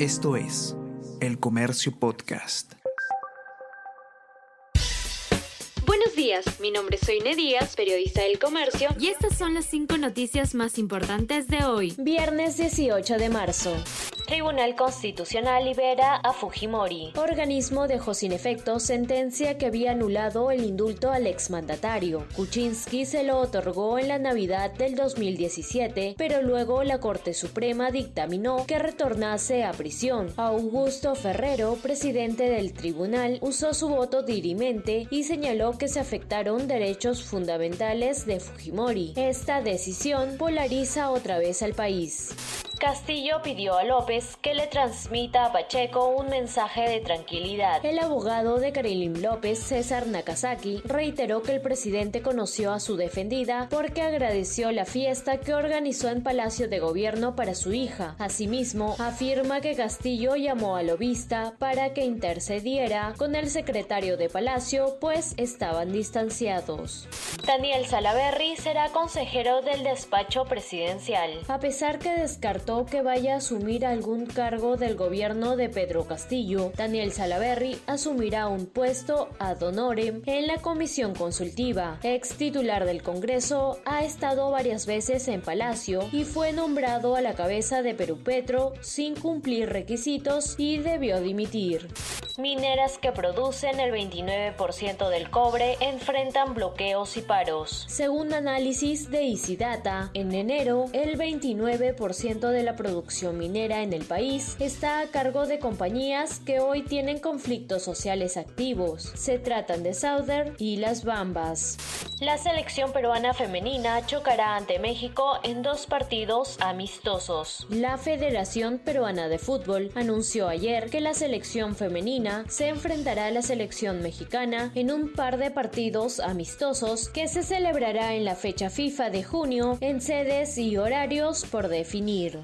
Esto es El Comercio Podcast. Buenos días, mi nombre es Soine Díaz, periodista del Comercio, y estas son las cinco noticias más importantes de hoy, viernes 18 de marzo. Tribunal Constitucional libera a Fujimori. Organismo dejó sin efecto sentencia que había anulado el indulto al exmandatario. Kuczynski se lo otorgó en la Navidad del 2017, pero luego la Corte Suprema dictaminó que retornase a prisión. Augusto Ferrero, presidente del tribunal, usó su voto dirimente y señaló que se afectaron derechos fundamentales de Fujimori. Esta decisión polariza otra vez al país. Castillo pidió a López que le transmita a Pacheco un mensaje de tranquilidad. El abogado de Karilin López, César Nakazaki, reiteró que el presidente conoció a su defendida porque agradeció la fiesta que organizó en Palacio de Gobierno para su hija. Asimismo, afirma que Castillo llamó al lobista para que intercediera con el secretario de Palacio, pues estaban distanciados. Daniel Salaverry será consejero del despacho presidencial. A pesar que descartó que vaya a asumir algún cargo del gobierno de Pedro Castillo. Daniel Salaverry asumirá un puesto ad honorem en la comisión consultiva. Ex titular del Congreso, ha estado varias veces en Palacio y fue nombrado a la cabeza de Perú Petro sin cumplir requisitos y debió dimitir. Mineras que producen el 29% del cobre enfrentan bloqueos y paros. Según análisis de Data, en enero el 29% de la producción minera en el país está a cargo de compañías que hoy tienen conflictos sociales activos. Se tratan de Southern y Las Bambas. La selección peruana femenina chocará ante México en dos partidos amistosos. La Federación Peruana de Fútbol anunció ayer que la selección femenina se enfrentará a la selección mexicana en un par de partidos amistosos que se celebrará en la fecha FIFA de junio en sedes y horarios por definir.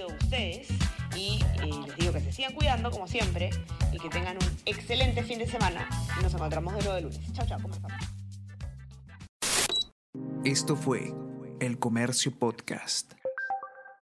Ustedes y eh, les digo que se sigan cuidando como siempre y que tengan un excelente fin de semana nos encontramos de nuevo de lunes. Chao, chao, ¿cómo? Esto fue El Comercio Podcast.